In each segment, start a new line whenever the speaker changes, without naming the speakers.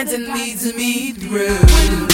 guides and leads me through.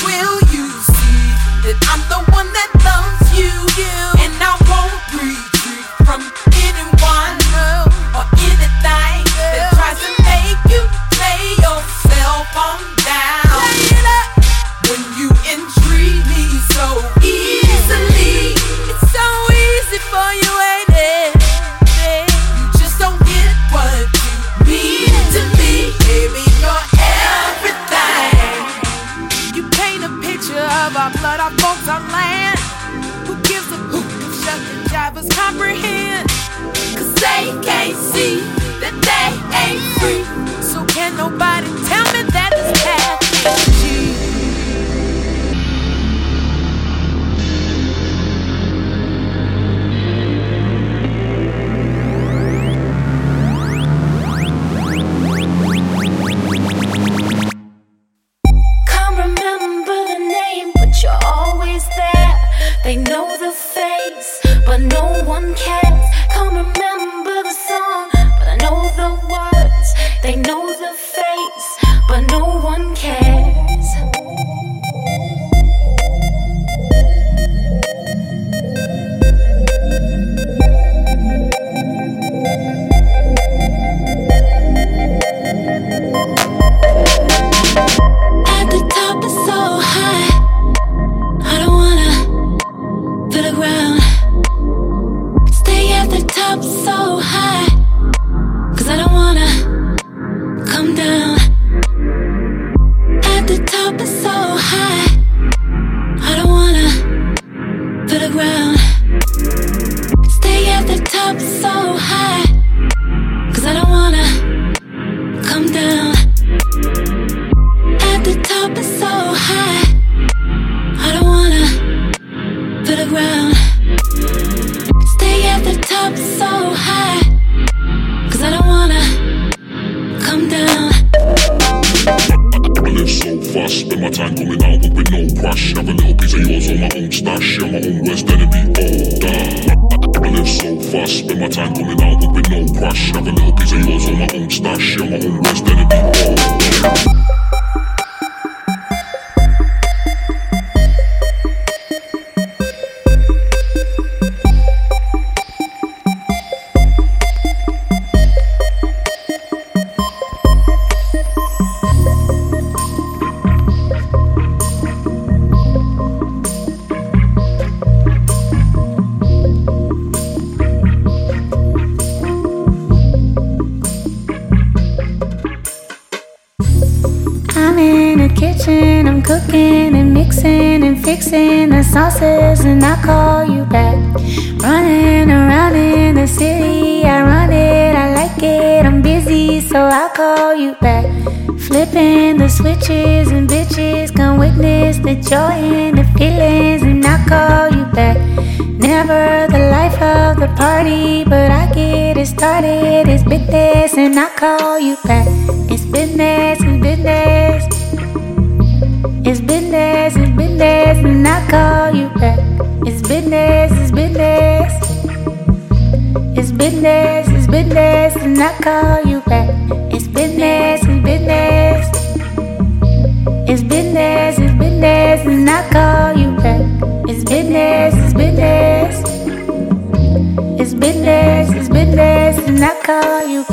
Sauces and I call you back. Running around in the city, I run it, I like it, I'm busy, so I call you back. Flipping the switches and bitches come witness the joy and the feelings, and I call you back. Never the life of the party, but I get it started. It's business, and I call you back. It's business, it's business. It's business, business, and I call you back. It's business, it's business. It's business, it's business, and I call you back. It's business, it's business. It's business, it's business, and I call you back. It's business, it's business. It's business, it's business, and I call you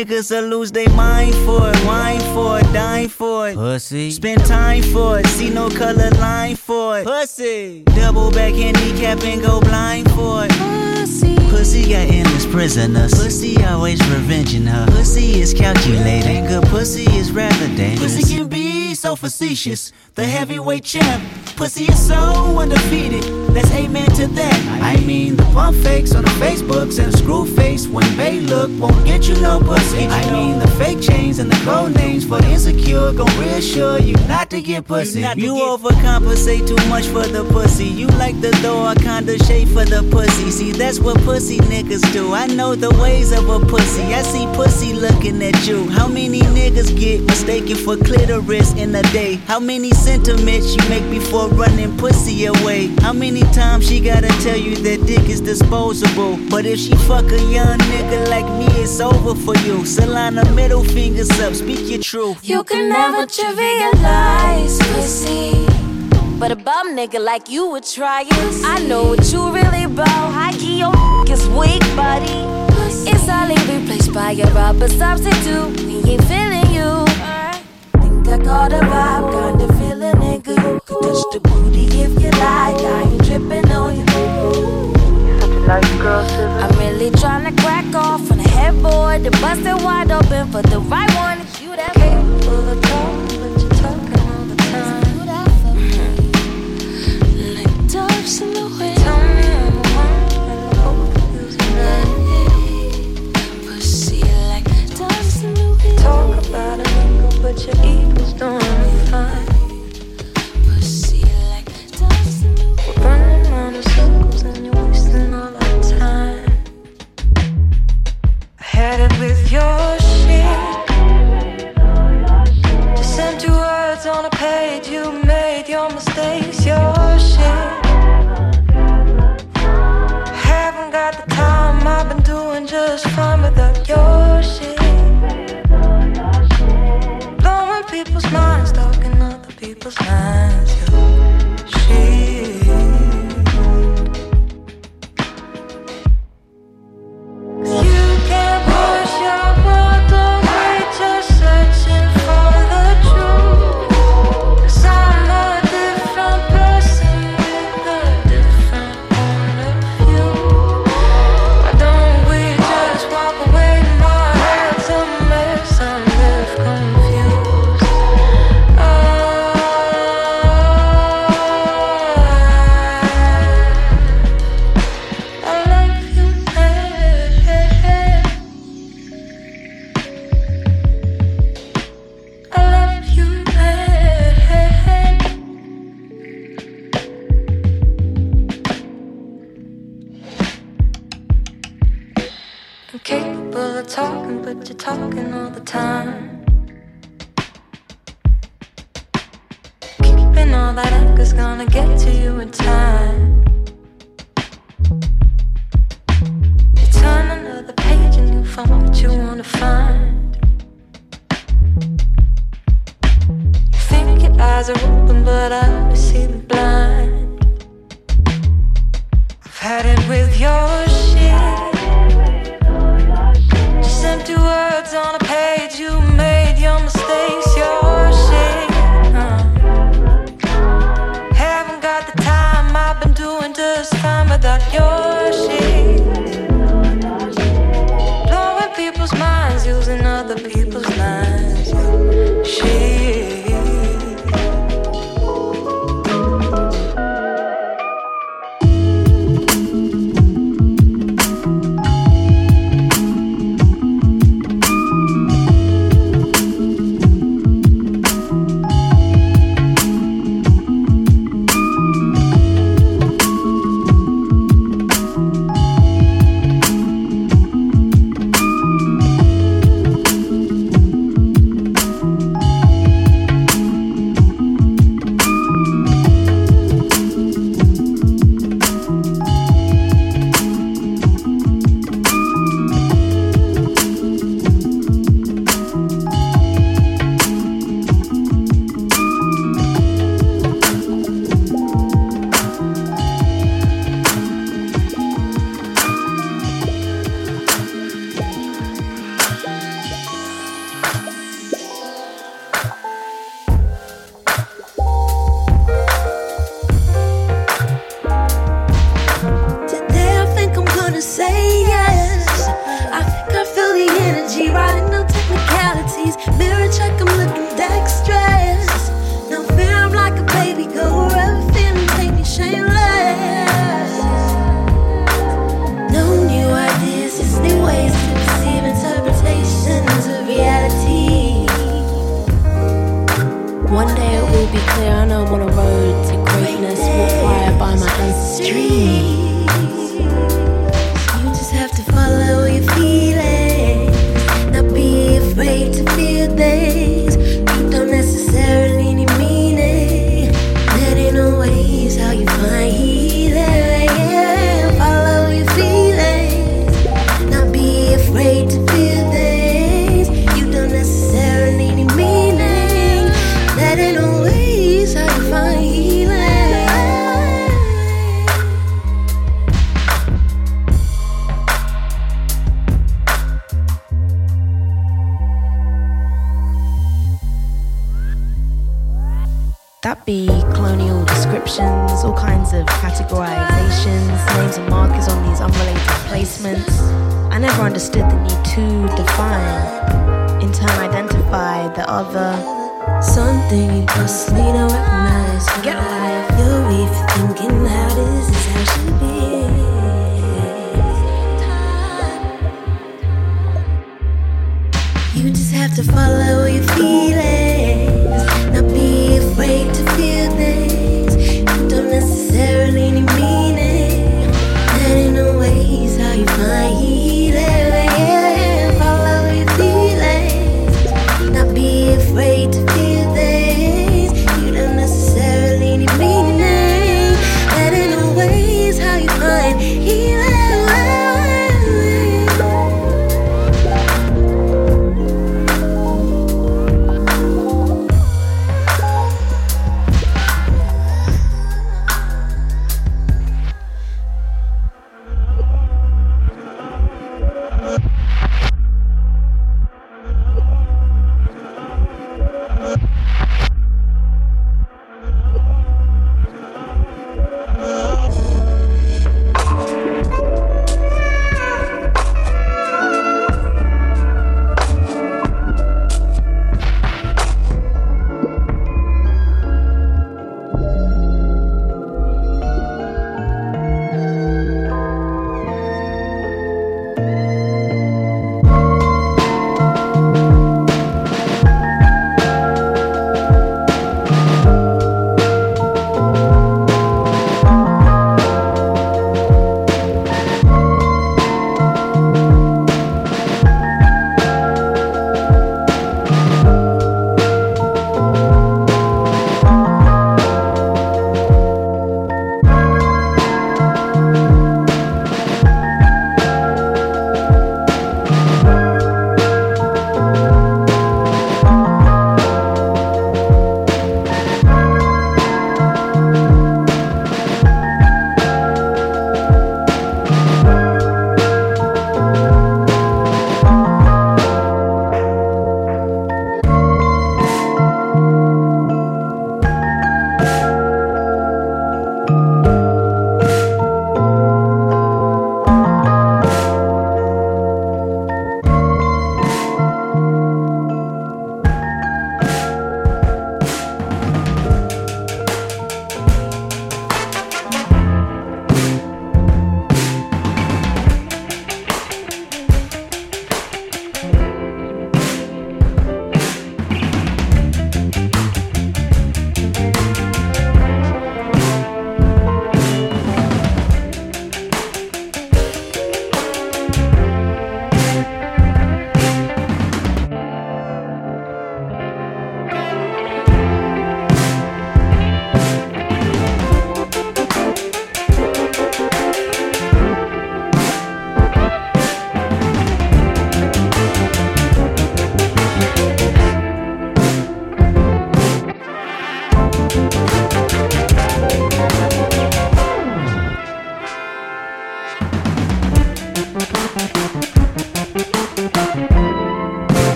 Niggas
will lose their mind for it, wine for it, dine for it. Pussy. Spend time for it, see no color line for it. Pussy. Double back handicap and go blind for it. Pussy. Pussy got endless prisoners. Pussy always revenging her. Pussy is calculating. Good pussy is rather dangerous. Pussy can be so facetious. The heavyweight champ. Pussy is so undefeated. Let's amen to that. I mean, the pump fakes on the Facebooks and the screw face when they look won't get you no pussy. I mean, the fake chains and the code names for the insecure gon' reassure you not to get pussy. You, overcompensate too much for the pussy. You like the door I kinda shape for the pussy. See, that's what pussy niggas do. I know the ways of a pussy. I see pussy looking at you. How many niggas get mistaken for clitoris in a day? How many sentiments you make before running pussy away? How many times she gotta tell you that dick is disposable? But if she fuck a young nigga like me, it's over for you. Solana, middle fingers up, speak your truth.
You can never trivialize pussy. But a bum nigga like you would try it. I know what you really about. High key, your is weak, buddy. It's only replaced by a rubber substitute. We ain't feeling you. Think I caught a vibe, kinda feeling nigga. You can touch the booty if you like sipping on you. Nice girl, I'm really trying to crack off on the headboard to bust it wide open for the right one. It's you that capable of talking, but you're talking all the time.
You that mm-hmm. like doves in the wind. Tell me I'm wrong, and I hope you tonight. Pussy like doves in the wind. Talk about a nigga, but your ego's done. your shit. Words on a page, you made your mistakes, your shit. Haven't got the time, I've been doing just fine without your shit. Blowing people's minds, talking other people's
minds.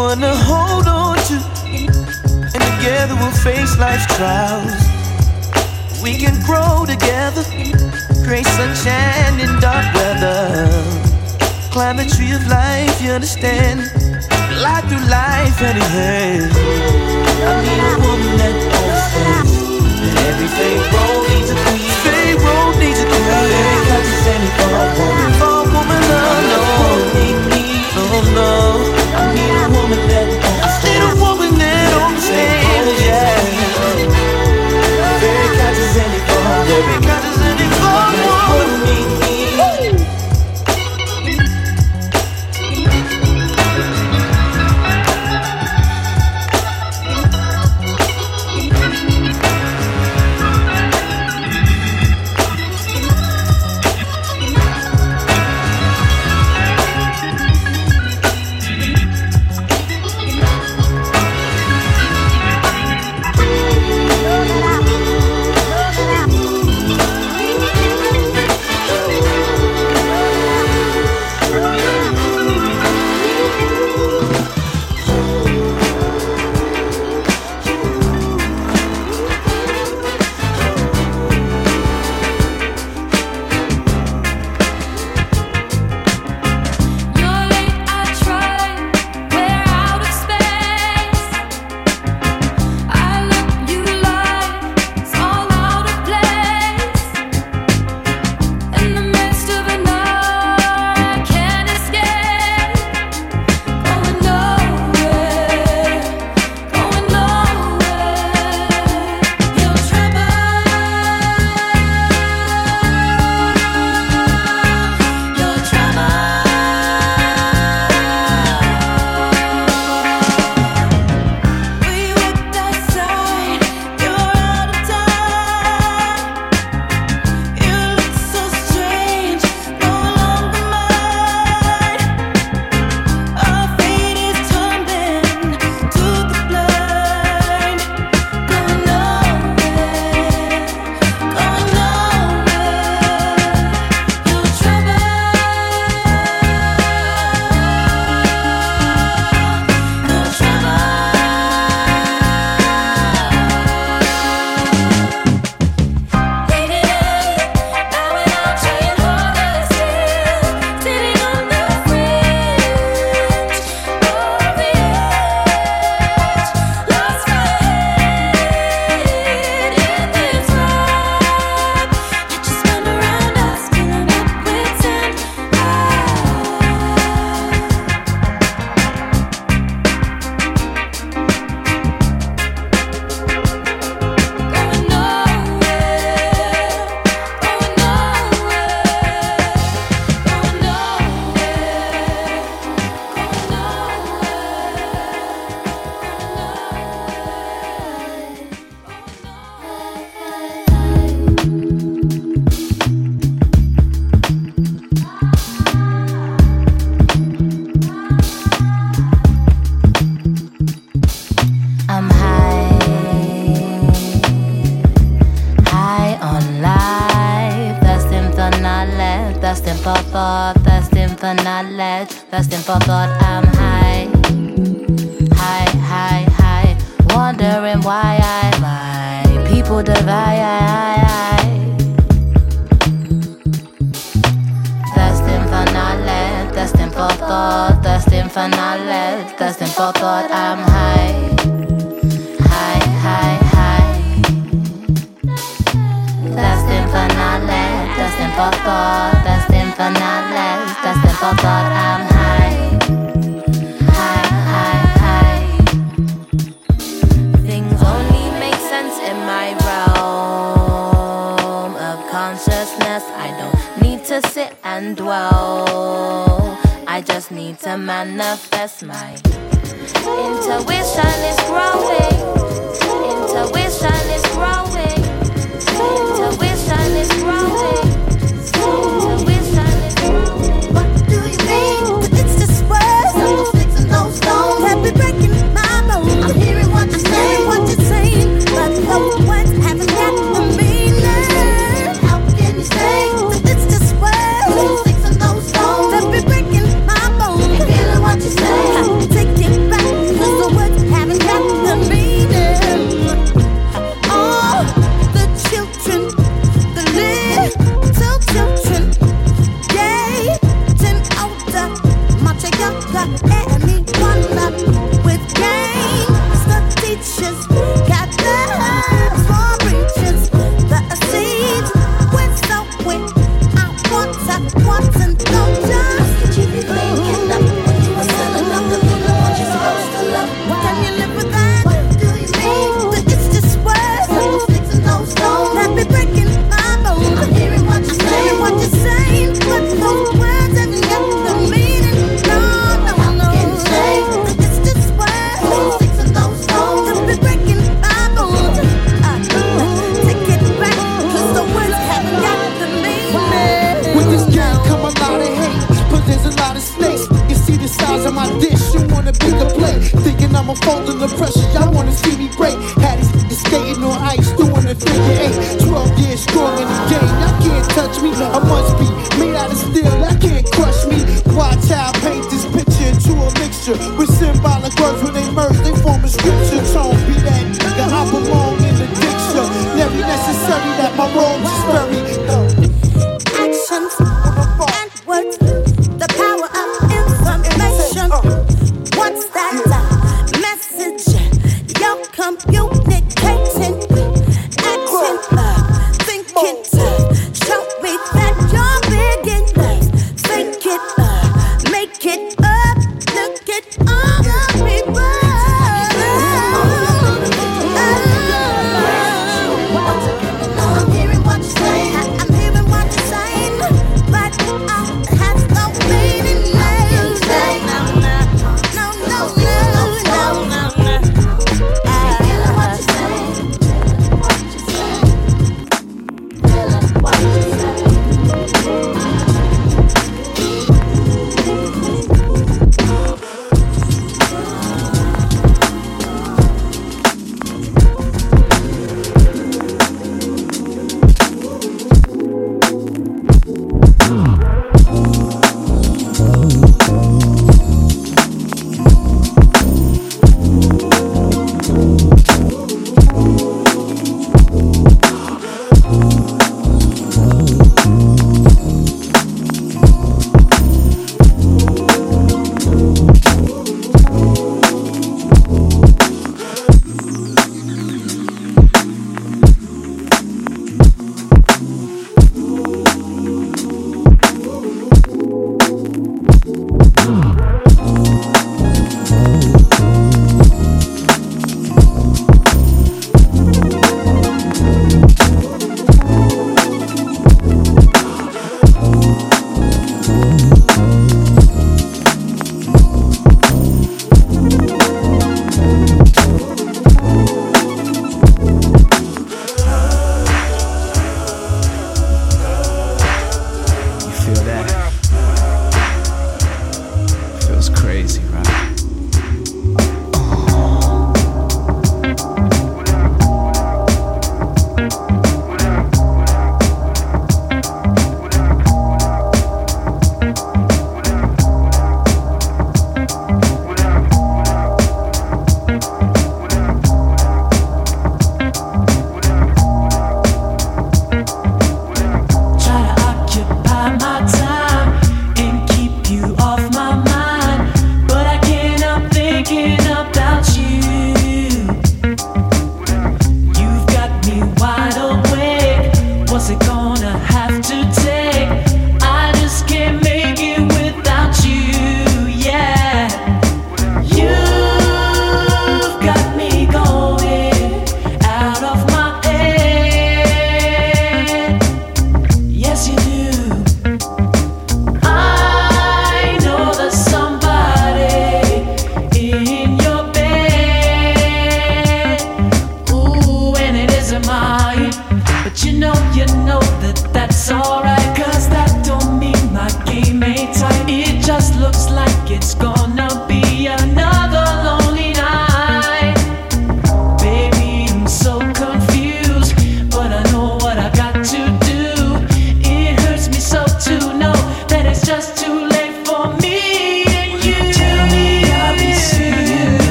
Someone to hold on to, and together we'll face life's trials. We can grow together, create sunshine in dark weather. Climb the tree of life, you understand? Fly through life hand I need a woman that understands that every road needs a queen. Road needs a queen. Every country's any for a woman. For a woman, no, Every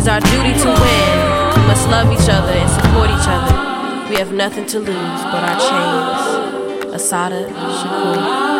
It's
our duty to win. We must love each other and support each other. We have nothing to lose but our chains. Assata Shakur.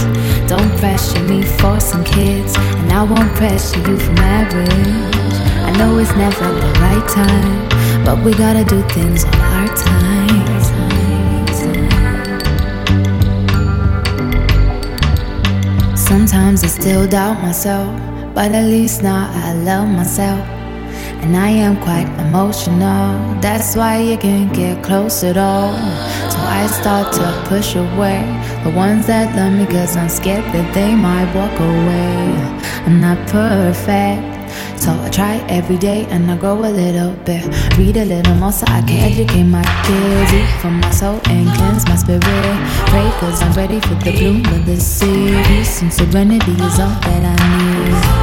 Don't pressure me for some kids, and I won't pressure you for marriage. I know it's never the right time, but we gotta do things on our time. Sometimes I still doubt myself, but at least now I love myself. And I am quite emotional, that's why you can't get close at all. So I start to push away the ones that love me, cause I'm scared that they might walk away. I'm not perfect, so I try every day and I grow a little bit. Read a little more so I can educate my kids, eat from my soul and cleanse my spirit. Pray cause I'm ready for the bloom of the city. And serenity is all that I need.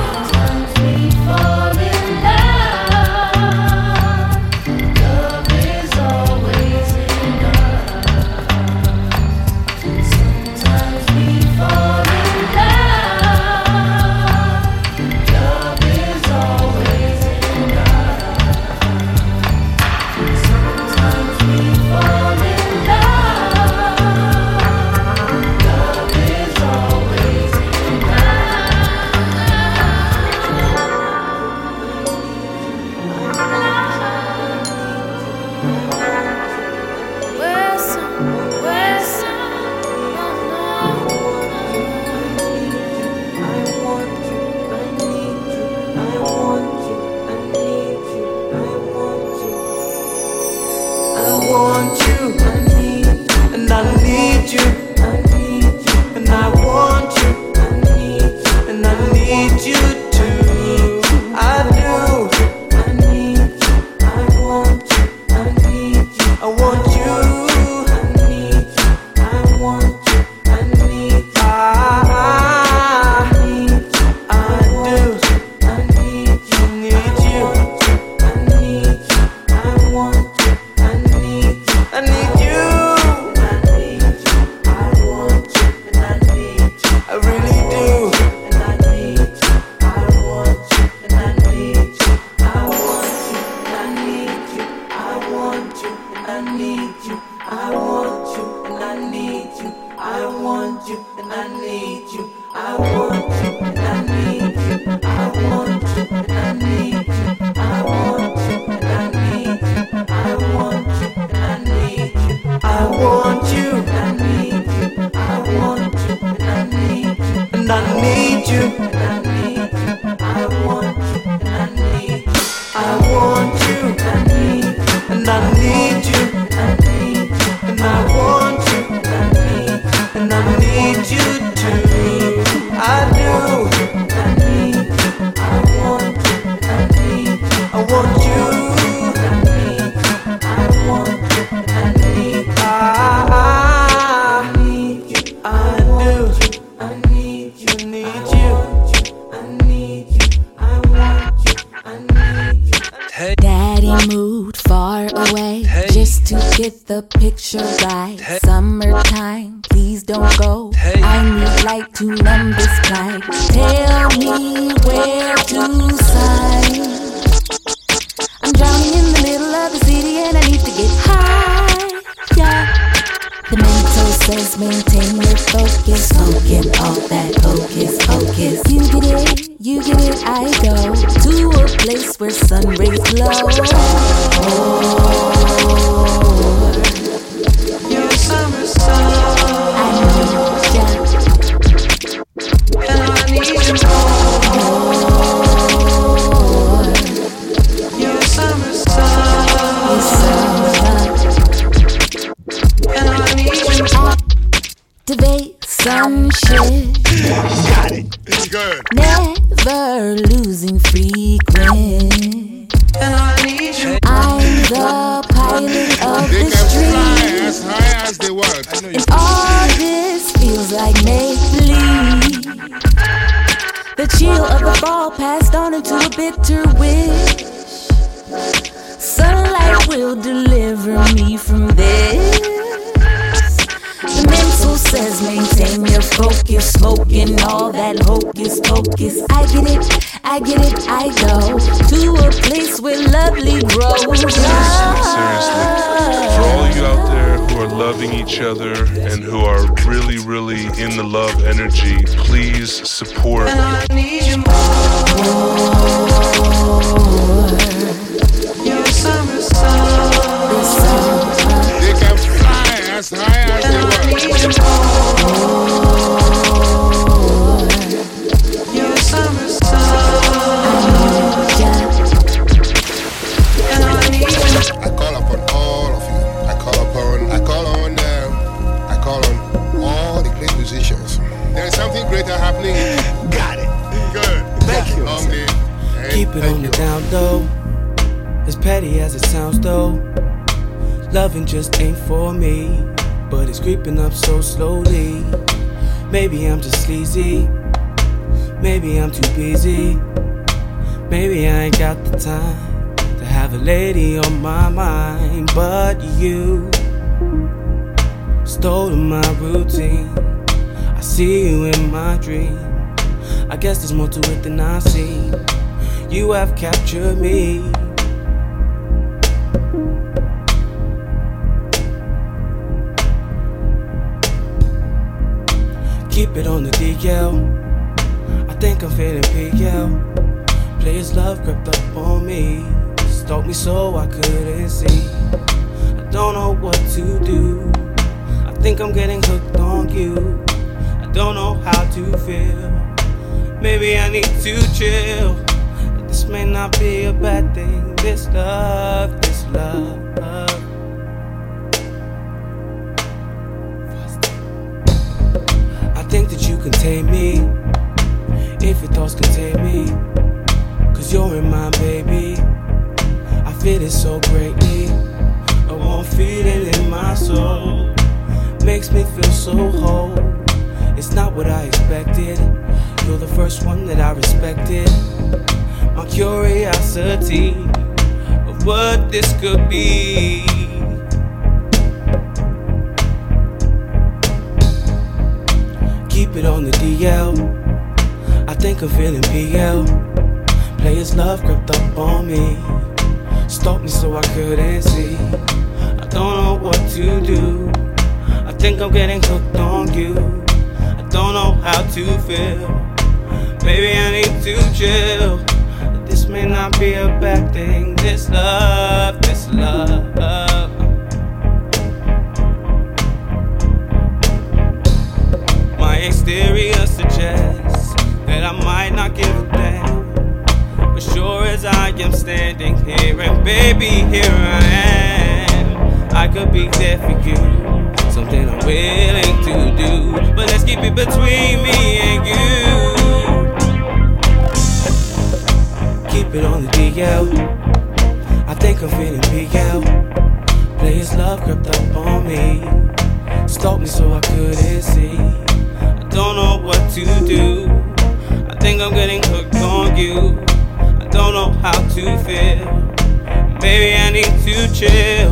Bitter wish. Sunlight will deliver me from this. The mental says maintain your focus, smoking all that hocus pocus. I get it, I get it, I go to a place where lovely grows.
Seriously. For all you out there who are loving each other and who are really, really in the love energy, please support.
They can fly as high as they want. It
on the down low. As petty as it sounds though. Loving just ain't for me. But it's creeping up so slowly. Maybe I'm just sleazy. Maybe I'm too busy. Maybe I ain't got the time to have a lady on my mind. But you stole my routine. I see you in my dream. I guess there's more to it than I see. You have captured me. Keep it on the DL. I think I'm feeling PL. Players love crept up on me. Stalked me so I couldn't see. I don't know what to do. I think I'm getting hooked on you. I don't know how to feel. Maybe I need to chill. May not be a bad thing. This love, this love. I think that you can tame me. If your thoughts can tame me. Cause you're in my baby. I feel it so greatly. A warm feeling in my soul. Makes me feel so whole. It's not what I expected. You're the first one that I respected. My curiosity of what this could be. Keep it on the DL. I think I'm feeling PL. Players love crept up on me. Stalked me so I couldn't see. I don't know what to do. I think I'm getting hooked on you. I don't know how to feel. Maybe I need to chill. May not be a bad thing. This love, this love. My exterior suggests that I might not give a damn. But sure as I am standing here, and baby, here I am. I could be there for you, something I'm willing to do. But let's keep it between me and you. Keep it on the DL. I think I'm feeling PL. Players love crept up on me. Stalked me so I couldn't see. I don't know what to do. I think I'm getting hooked on you. I don't know how to feel. Maybe I need to chill.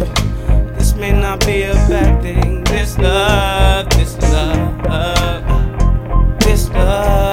This may not be a bad thing. This love, this love, this love,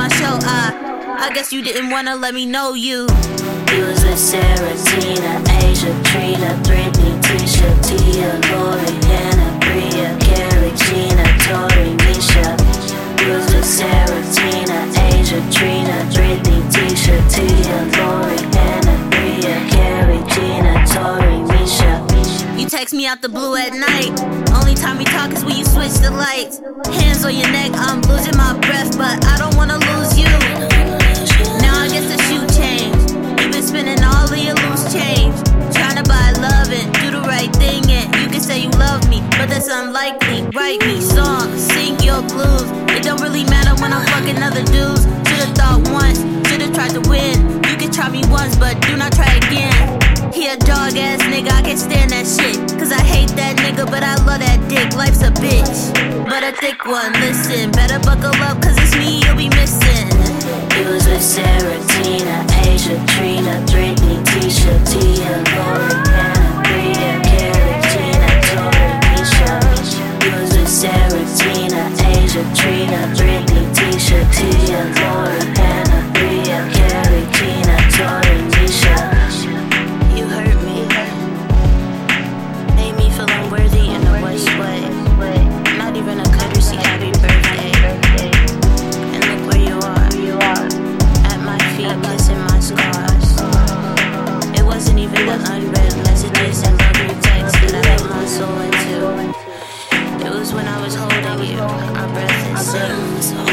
my
show. I, I guess you didn't wanna let me know you.
You was with Sarah, Tina, Asia, Trina, Britney, Tisha, Tia, Lori, Hannah, Bria, Carrie, Gina, Tori, Misha. You was with Sarah, Tina, Asia, Trina, Britney, Tisha, Tia, Lori, Hannah, Bria, Carrie, Gina, Tori, Misha.
You text me out the blue at night. Only time we talk is when you switch the lights. Hands on your neck, I'm losing my breath, but I don't wanna lose you. Now I guess the shoe changed. You've been spending all of your loose change. Trying to buy love and do the right thing, and you can say you love me, but that's unlikely. Write me songs, sing your blues. It don't really matter when I'm fucking other dudes. Should've thought once, should've tried to win. You can try me once, but do not try again. He a dog ass nigga, I can't stand that shit. Cause I hate that nigga, but I love that dick. Life's a bitch. But a thick one, listen. Better buckle up, cause it's me you'll be missing.
You was with Sarah, Tina, Asia, Trina, Britney, Tisha, Tia, Lori, Hannah, Bria, Carrie, Gina, Tori, Misha. You was with Sarah, Tina, Asia, Trina, Britney,
You hurt me. Made me feel unworthy in the worst way. Not even a courtesy happy birthday. And look where you are. At my feet, kissing my scars. It wasn't even the unread messages and texts that my soul into. It was when I was holding you, our breath sync.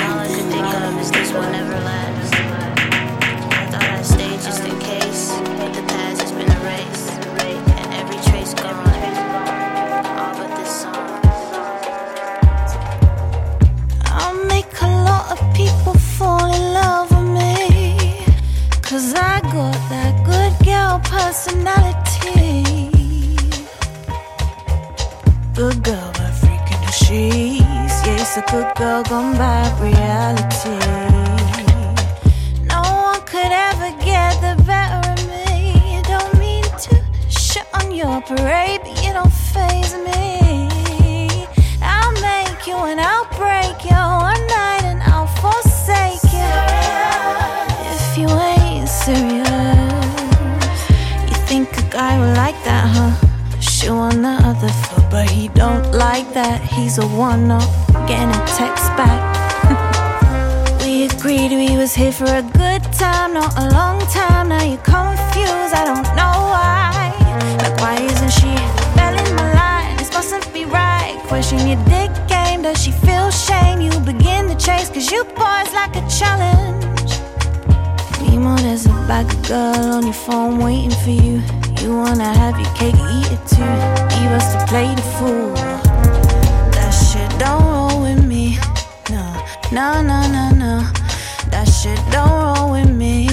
On your parade you don't faze me. I'll make you and I'll break your guy would like that, huh? She on the other foot, but he don't like that. He's a one-off, getting a text back. we
agreed we was here for a good time, not a long time. Now you're confused, I don't know why. Like why isn't she belling my line? This mustn't be right. Question your dick game, does she feel shame? You begin the chase, cause you boys like a challenge. Meanwhile, there's a black girl on your phone waiting for you. You wanna have your cake, eat it too. Leave us to play the fool. That shit don't roll with me. No, no, no, no, no. That shit don't roll with me.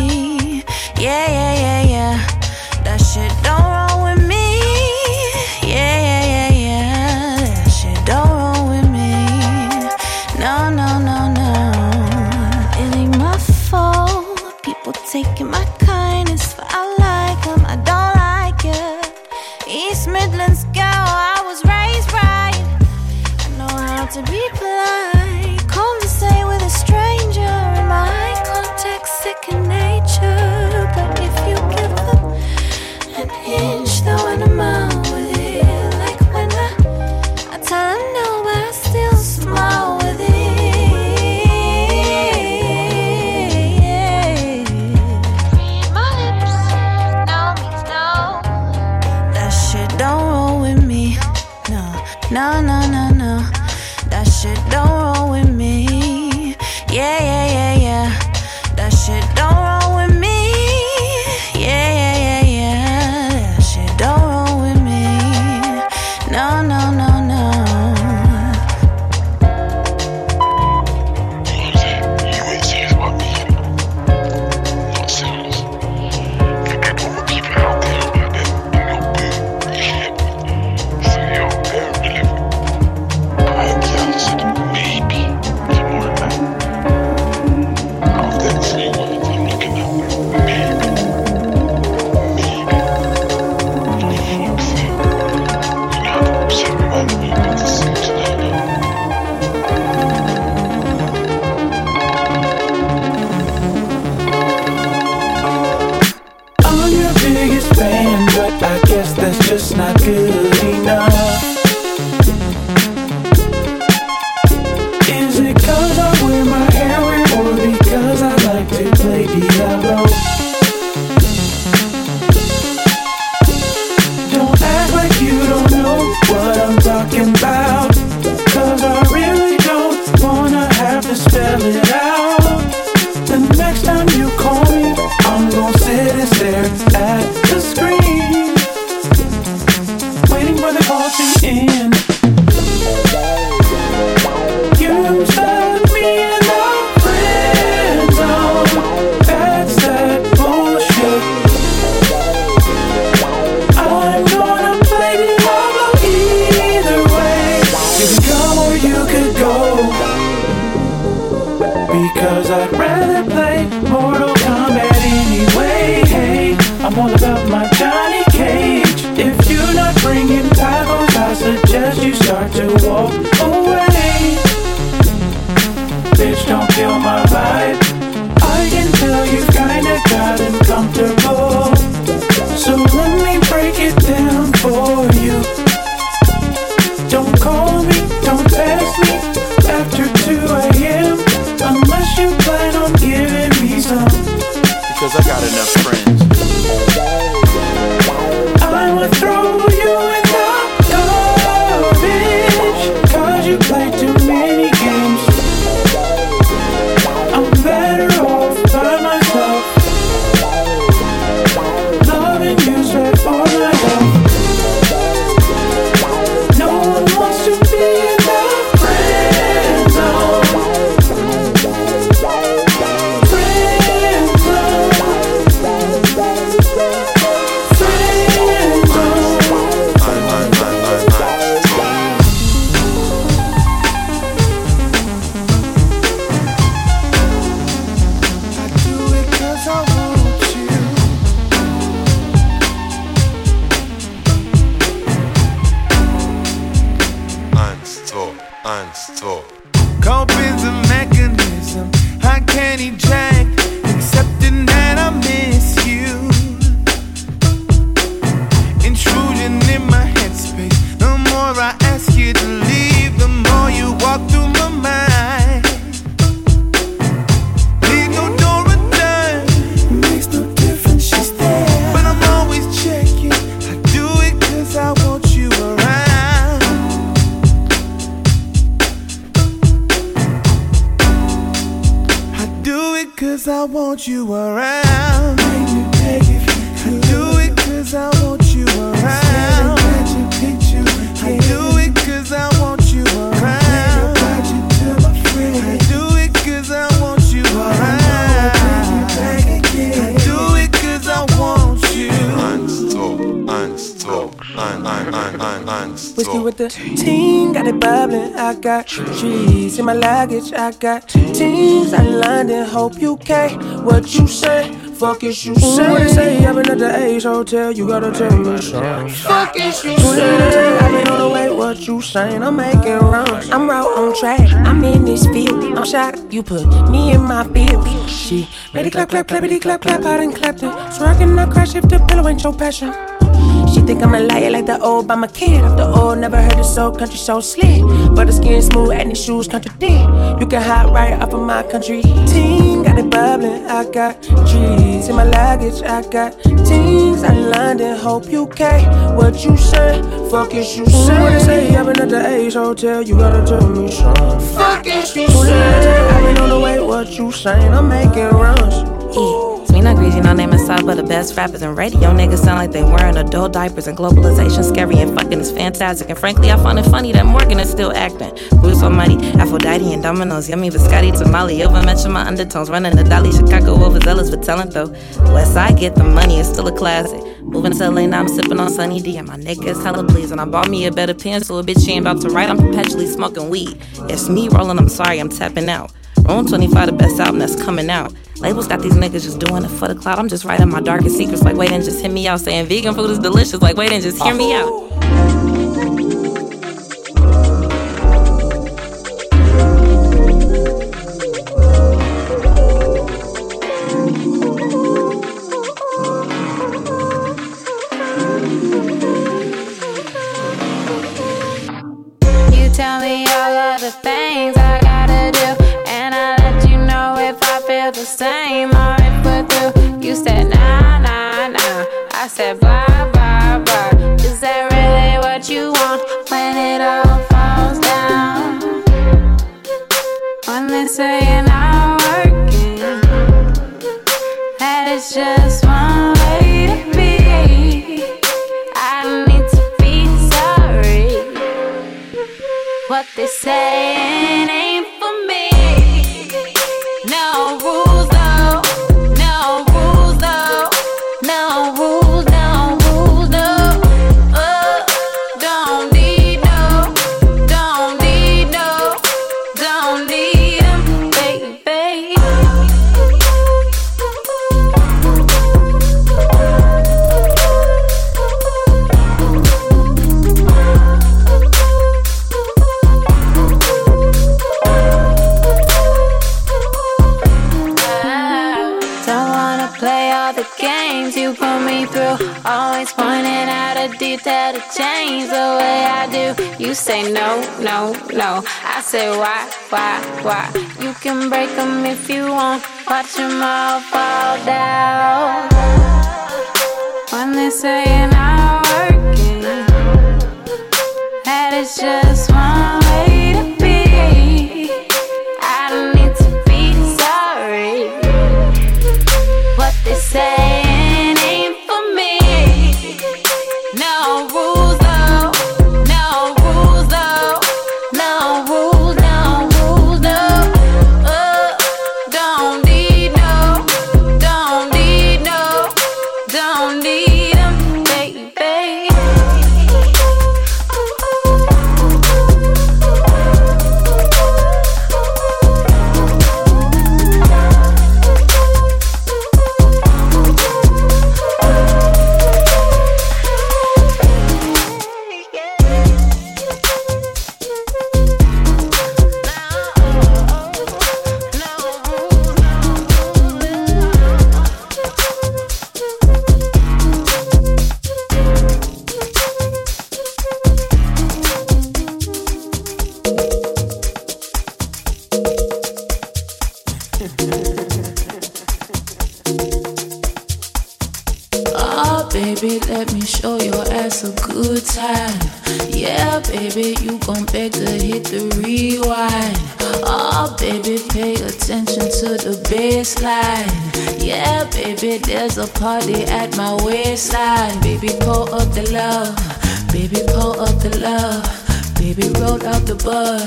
Trees in my luggage. I got teams I London, hope you care. What you say? Fuck is you say? What they say? I've been at the Ace Hotel. You gotta tell me something. Fuck is you say? I've been on the way. What you saying? I'm making runs. I'm right on track. I'm in this field. I'm shot. You put me in my field. She ready clap clap clappity clap clap. I done clapped it. So I cannot crash if the pillow ain't your passion. Think I'm a liar like the old by my kid. Off the old, never heard of soul country so slick. But the skin smooth and the shoes contradict. You can hide right off of my country. Team got it bubbling. I got trees in my luggage. I got teams I London. Hope you. What you say? Fuck is you say? What they say? I've been at the Ace Hotel. You gotta tell me something. Fuck is you say? I've been on the way. What you saying? I'm making runs.
Me not greasy, no name inside, but the best rappers and radio niggas sound like they wearing adult diapers and globalization scary and fucking is fantastic. And frankly, I find it funny that Morgan is still acting. Bruce Almighty, Aphrodite and Dominoes, yummy biscotti, tamale, over mention my undertones, running the dolly, Chicago overzealous for talent though. West Side get the money, it's still a classic. Moving to LA now, I'm sipping on Sunny D, and my nigga is hella And I bought me a better pen, so a bitch she ain't about to write. I'm perpetually smoking weed. It's me rolling, I'm sorry, I'm tapping out. Room 25, the best album that's coming out. Labels got these niggas just doing it for the cloud. I'm just writing my darkest secrets, like wait and just hit me out. Saying vegan food is delicious, like wait and just hear me out.
You tell me all of the things same or if we're through. You said nah, nah, nah. I said bye, bye, bye. Is that really what you want when it all falls down? When they say you're not working, that is just one way to be. I need to be sorry. What they saying to change the way I do. You say no, no, no. I say why, why, why? You can break them if you want. Watch 'em all fall down. When they say you're not working, that is just one way
there's a party at my waistline. Baby, pull up the love. Baby, pull up the love. Baby, roll up the bud.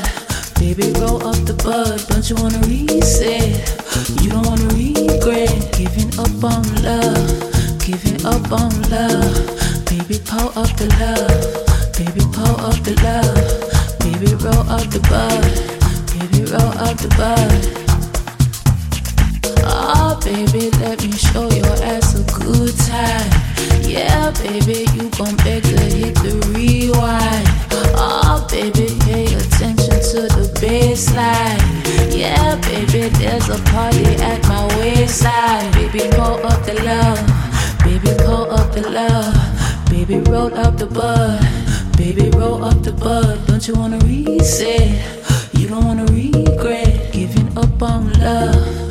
Baby, roll up the bud. Don't you wanna reset? You don't wanna regret giving up on love. Giving up on love. Baby, pull up the love. Baby, pull up the love. Baby, roll up the bud. Baby, roll up the bud. Oh, baby, let me show your ass a good time. Yeah, baby, you gon' beg to hit the rewind. Oh, baby, pay attention to the baseline. Yeah, baby, there's a party at my waistline. Baby, pull up the love. Baby, pull up the love. Baby, roll up the bud. Baby, roll up the bud. Don't you wanna reset? You don't wanna regret giving up on love.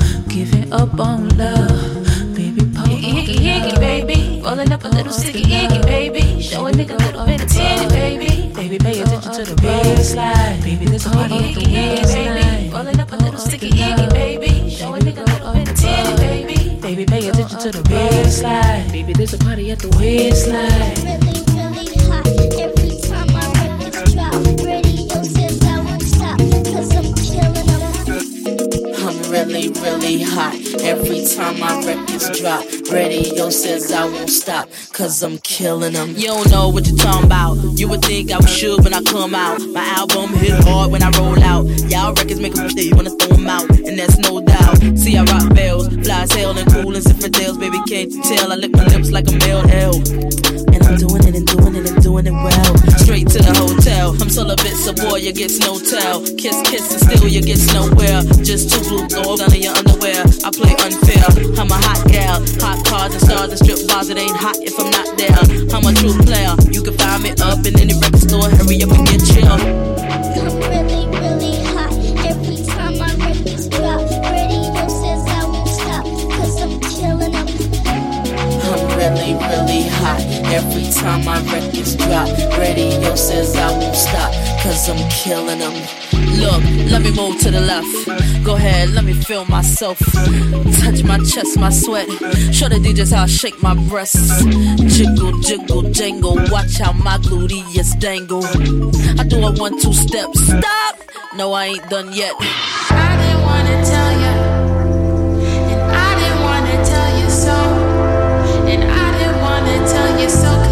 Up on love. Baby, up
Icky, icky, baby. Rolling up a little sticky, icky, baby. Show a nigga a little bit of titty, baby.
Baby, pay attention to the baseline. Baby, there's a party at the
baby. Rolling up a little sticky, icky, baby. Show a nigga a little bit of titty, baby.
Baby, pay attention to the baseline. Baby, there's a party at the waistline.
Hot. Every time my records drop, radio says I won't stop, cause I'm killing them. You don't know what you're talking about. You would think I was sure when I come out. My album hit hard when I roll out. Y'all records make them stay wanna throw them out, and that's no doubt. See, I rock bells, fly as hell and cool as infidels. Baby, can't you tell? I lick my lips like a male L. I'm doing it and doing it and doing it well. Straight to the hotel. I'm celibate, so boy, you gets no tell. Kiss, kiss, and still you gets nowhere. Just two blue throws under your underwear. I play unfair. I'm a hot gal. Hot cars and stars and strip bars. It ain't hot if I'm not there. I'm a true player. You can find me up in any record store. Hurry up and get chill.
I'm really, really
really, really hot. Every time my records drop, radio says I won't stop, cause I'm killing them. Look, let me move to the left. Go ahead, let me feel myself. Touch my chest, my sweat. Show the DJs how I shake my breasts. Jiggle, jiggle, jangle. Watch how my gluteus dangle. I do a one, two step. Stop! No, I ain't done yet.
I didn't wanna tell ya, didn't wanna tell you so,